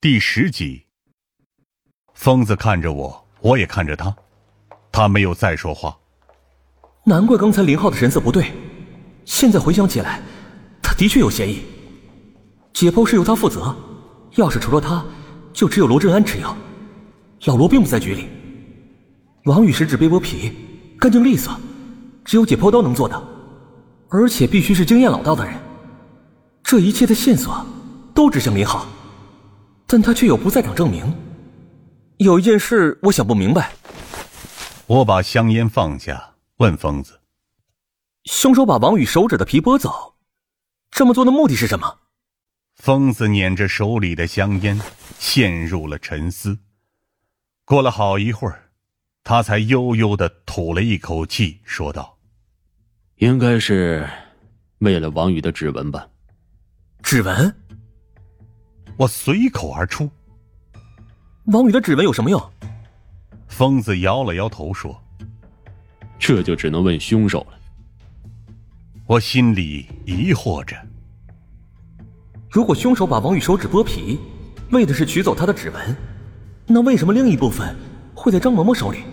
第十集。疯子看着我，我也看着他，他没有再说话。难怪刚才林浩的神色不对，现在回想起来，他的确有嫌疑。解剖是由他负责，要是除了他，就只有罗振安持有。老罗并不在局里。王宇食指被剥皮，干净利索，只有解剖刀能做到，而且必须是经验老道的人。这一切的线索都指向林浩，但他却有不在场证明。有一件事我想不明白。我把香烟放下。问疯子：“凶手把王宇手指的皮剥走，这么做的目的是什么？”疯子捻着手里的香烟，陷入了沉思。过了好一会儿，他才悠悠的吐了一口气，说道：“应该是为了王宇的指纹吧。”指纹？我随口而出：“王宇的指纹有什么用？”疯子摇了摇头说。这就只能问凶手了。我心里疑惑着：如果凶手把王宇手指剥皮，为的是取走他的指纹，那为什么另一部分会在张萌萌手里？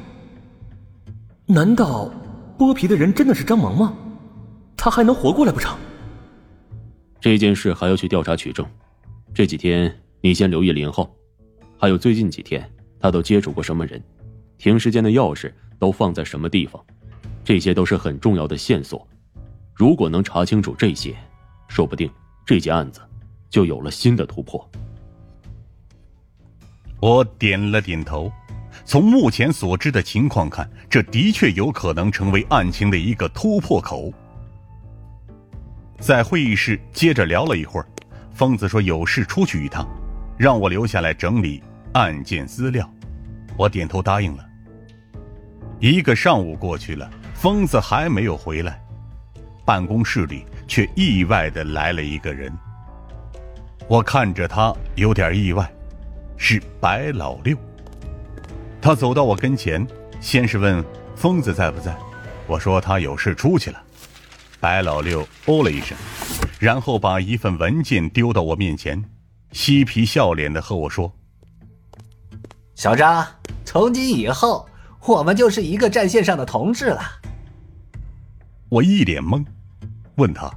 难道剥皮的人真的是张萌萌？他还能活过来不成？这件事还要去调查取证。这几天你先留意林浩，还有最近几天他都接触过什么人，停尸间的钥匙都放在什么地方。这些都是很重要的线索，如果能查清楚这些，说不定这件案子就有了新的突破。我点了点头，从目前所知的情况看，这的确有可能成为案情的一个突破口。在会议室接着聊了一会儿，疯子说有事出去一趟，让我留下来整理案件资料，我点头答应了。一个上午过去了。疯子还没有回来，办公室里却意外的来了一个人。我看着他有点意外，是白老六。他走到我跟前，先是问疯子在不在，我说他有事出去了。白老六哦了一声，然后把一份文件丢到我面前，嬉皮笑脸的和我说：“小张，从今以后，我们就是一个战线上的同志了。”我一脸懵，问他：“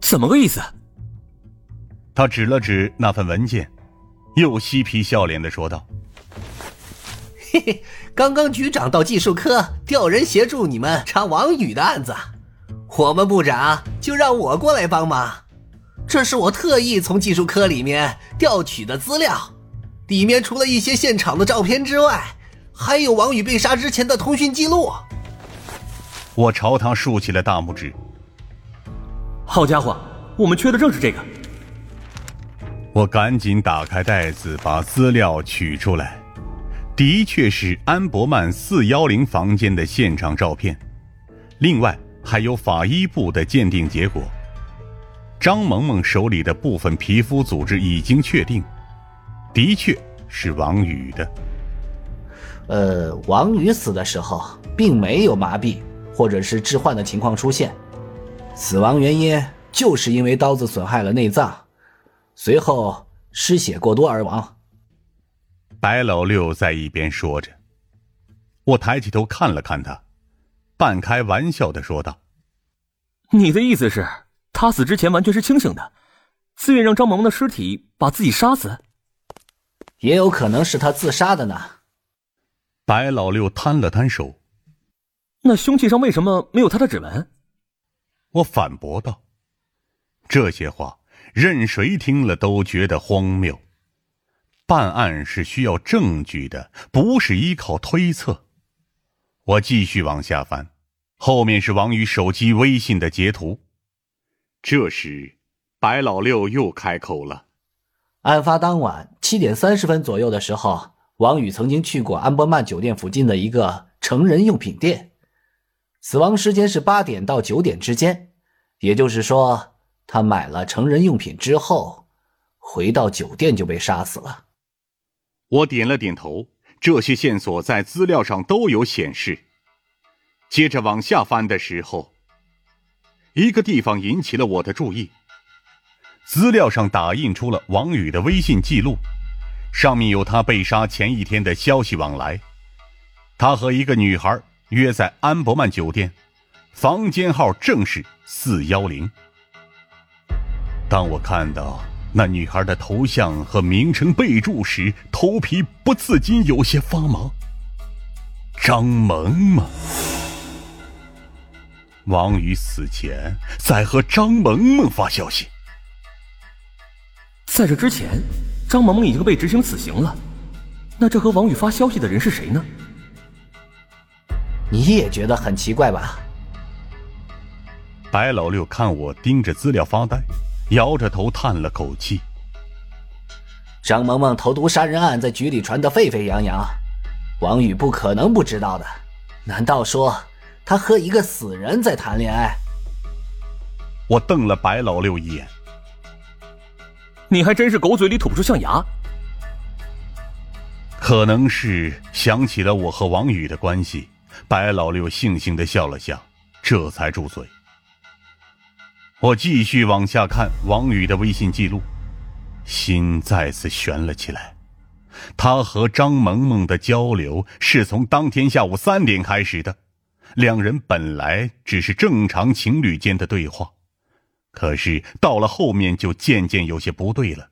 怎么个意思？”他指了指那份文件，又嬉皮笑脸的说道：“嘿嘿，刚刚局长到技术科调人协助你们查王宇的案子，我们部长就让我过来帮忙。这是我特意从技术科里面调取的资料，里面除了一些现场的照片之外，还有王宇被杀之前的通讯记录。”我朝他竖起了大拇指。好家伙，我们缺的正是这个。我赶紧打开袋子，把资料取出来，的确是安博曼四幺零房间的现场照片，另外还有法医部的鉴定结果。张萌萌手里的部分皮肤组织已经确定，的确是王宇的。呃，王宇死的时候并没有麻痹。或者是致幻的情况出现，死亡原因就是因为刀子损害了内脏，随后失血过多而亡。白老六在一边说着，我抬起头看了看他，半开玩笑的说道：“你的意思是，他死之前完全是清醒的，自愿让张萌萌的尸体把自己杀死？也有可能是他自杀的呢。”白老六摊了摊手。那凶器上为什么没有他的指纹？我反驳道：“这些话任谁听了都觉得荒谬。办案是需要证据的，不是依靠推测。”我继续往下翻，后面是王宇手机微信的截图。这时，白老六又开口了：“案发当晚七点三十分左右的时候，王宇曾经去过安波曼酒店附近的一个成人用品店。”死亡时间是八点到九点之间，也就是说，他买了成人用品之后，回到酒店就被杀死了。我点了点头，这些线索在资料上都有显示。接着往下翻的时候，一个地方引起了我的注意。资料上打印出了王宇的微信记录，上面有他被杀前一天的消息往来。他和一个女孩约在安伯曼酒店，房间号正是四幺零。当我看到那女孩的头像和名称备注时，头皮不自禁有些发麻。张萌萌。王宇死前在和张萌萌发消息。在这之前，张萌萌已经被执行死刑了。那这和王宇发消息的人是谁呢？你也觉得很奇怪吧？白老六看我盯着资料发呆，摇着头叹了口气。张萌萌投毒杀人案在局里传得沸沸扬扬，王宇不可能不知道的。难道说？他和一个死人在谈恋爱。我瞪了白老六一眼。你还真是狗嘴里吐不出象牙。可能是想起了我和王宇的关系，白老六悻悻的笑了笑，这才住嘴。我继续往下看王宇的微信记录，心再次悬了起来。他和张萌萌的交流是从当天下午三点开始的。两人本来只是正常情侣间的对话，可是到了后面就渐渐有些不对了。